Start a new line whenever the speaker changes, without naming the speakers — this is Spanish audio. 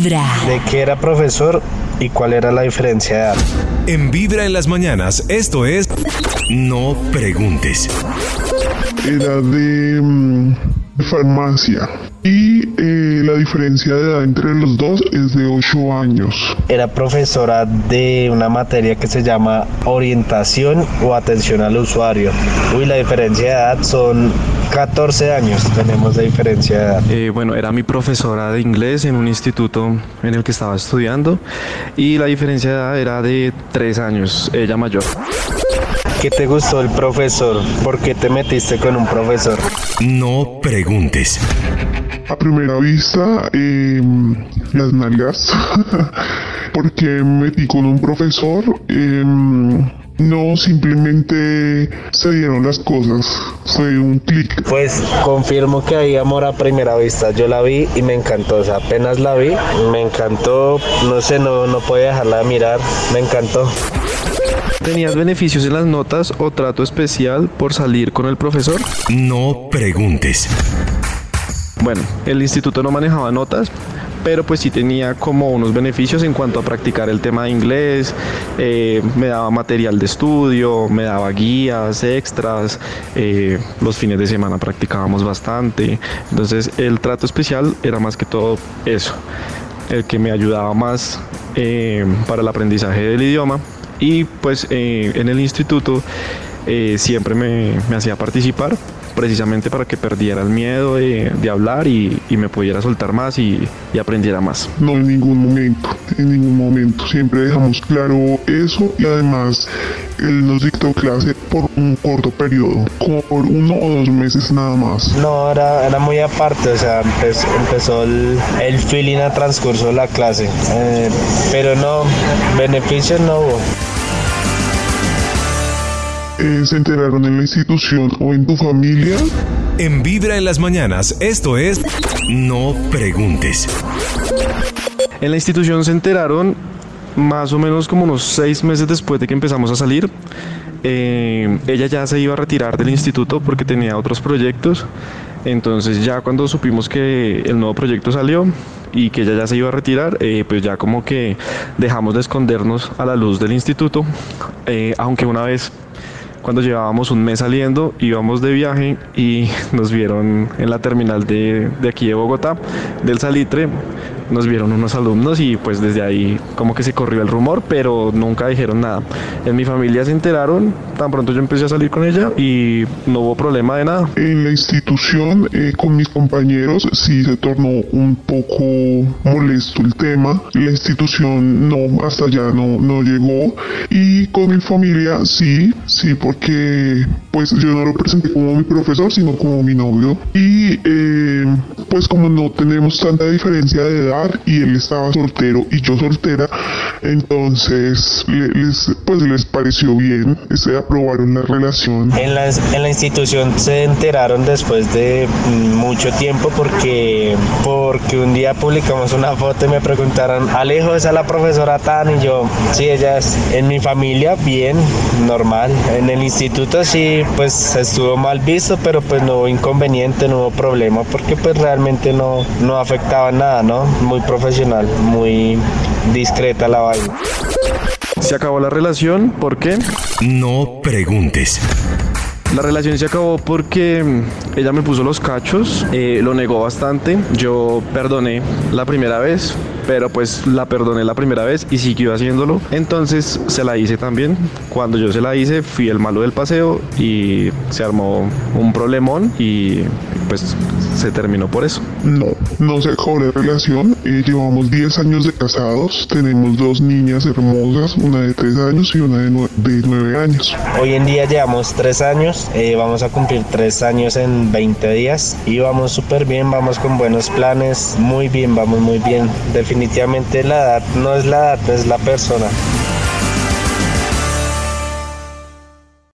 Vibra.
¿De qué era profesor y cuál era la diferencia de edad?
En Vibra en las mañanas, esto es No Preguntes.
Era de mm, farmacia. Y eh, la diferencia de edad entre los dos es de 8 años.
Era profesora de una materia que se llama orientación o atención al usuario. Uy, la diferencia de edad son 14 años tenemos de diferencia de edad.
Eh, bueno, era mi profesora de inglés en un instituto en el que estaba estudiando y la diferencia de edad era de 3 años, ella mayor.
¿Qué te gustó el profesor? ¿Por qué te metiste con un profesor?
No preguntes.
A primera vista, eh, las nalgas. Porque me metí con un profesor. Eh, no simplemente se dieron las cosas, fue un clic.
Pues confirmo que hay amor a primera vista. Yo la vi y me encantó. O sea, apenas la vi, me encantó. No sé, no, no podía dejarla de mirar. Me encantó.
¿Tenías beneficios en las notas o trato especial por salir con el profesor?
No preguntes.
Bueno, el instituto no manejaba notas, pero pues sí tenía como unos beneficios en cuanto a practicar el tema de inglés, eh, me daba material de estudio, me daba guías extras, eh, los fines de semana practicábamos bastante, entonces el trato especial era más que todo eso, el que me ayudaba más eh, para el aprendizaje del idioma. Y pues en el instituto siempre me, me hacía participar precisamente para que perdiera el miedo de, de hablar y, y, me pudiera soltar más y, y, aprendiera más.
No en ningún momento, en ningún momento. Siempre dejamos claro eso y además él nos dictó clase por un corto periodo, como por uno o dos meses nada más.
No, era, era muy aparte, o sea, empezó, empezó el, el, feeling a transcurso de la clase, eh, pero no, beneficios no hubo
eh, se enteraron en la institución o en tu familia?
En Vibra en las mañanas, esto es No Preguntes.
En la institución se enteraron más o menos como unos seis meses después de que empezamos a salir. Eh, ella ya se iba a retirar del instituto porque tenía otros proyectos. Entonces ya cuando supimos que el nuevo proyecto salió y que ella ya se iba a retirar, eh, pues ya como que dejamos de escondernos a la luz del instituto. Eh, aunque una vez cuando llevábamos un mes saliendo, íbamos de viaje y nos vieron en la terminal de, de, aquí de Bogotá, del Salitre, nos vieron unos alumnos y pues desde ahí como que se corrió el rumor, pero nunca dijeron nada. En mi familia se enteraron, tan pronto yo empecé a salir con ella y no hubo problema de nada.
En la institución, eh, con mis compañeros, sí se tornó un poco molesto el tema. La institución no, hasta allá no, no llegó. Y con mi familia sí, sí, porque pues yo no lo presenté como mi profesor, sino como mi novio. Y eh, pues como no tenemos tanta diferencia de edad, y él estaba soltero y yo soltera, entonces les, pues les pareció bien, se aprobaron la relación.
En la, en la institución se enteraron después de mucho tiempo porque, porque un día publicamos una foto y me preguntaron, Alejo, ¿esa es la profesora Tan? Y yo, sí, ella es en mi familia, bien, normal. En el instituto sí, pues estuvo mal visto, pero pues no hubo inconveniente, no hubo problema porque pues realmente no, no afectaba nada, ¿no? Muy profesional, muy discreta la vaina.
Se acabó la relación, ¿por qué?
No preguntes.
La relación se acabó porque ella me puso los cachos, eh, lo negó bastante. Yo perdoné la primera vez, pero pues la perdoné la primera vez y siguió haciéndolo. Entonces se la hice también. Cuando yo se la hice, fui el malo del paseo y se armó un problemón y pues se terminó por eso.
No, no se acabó la relación. Eh, llevamos 10 años de casados, tenemos dos niñas hermosas, una de 3 años y una de, de 9 años.
Hoy en día llevamos 3 años, eh, vamos a cumplir 3 años en 20 días y vamos súper bien, vamos con buenos planes, muy bien, vamos muy bien. Definitivamente la edad no es la edad, es la persona.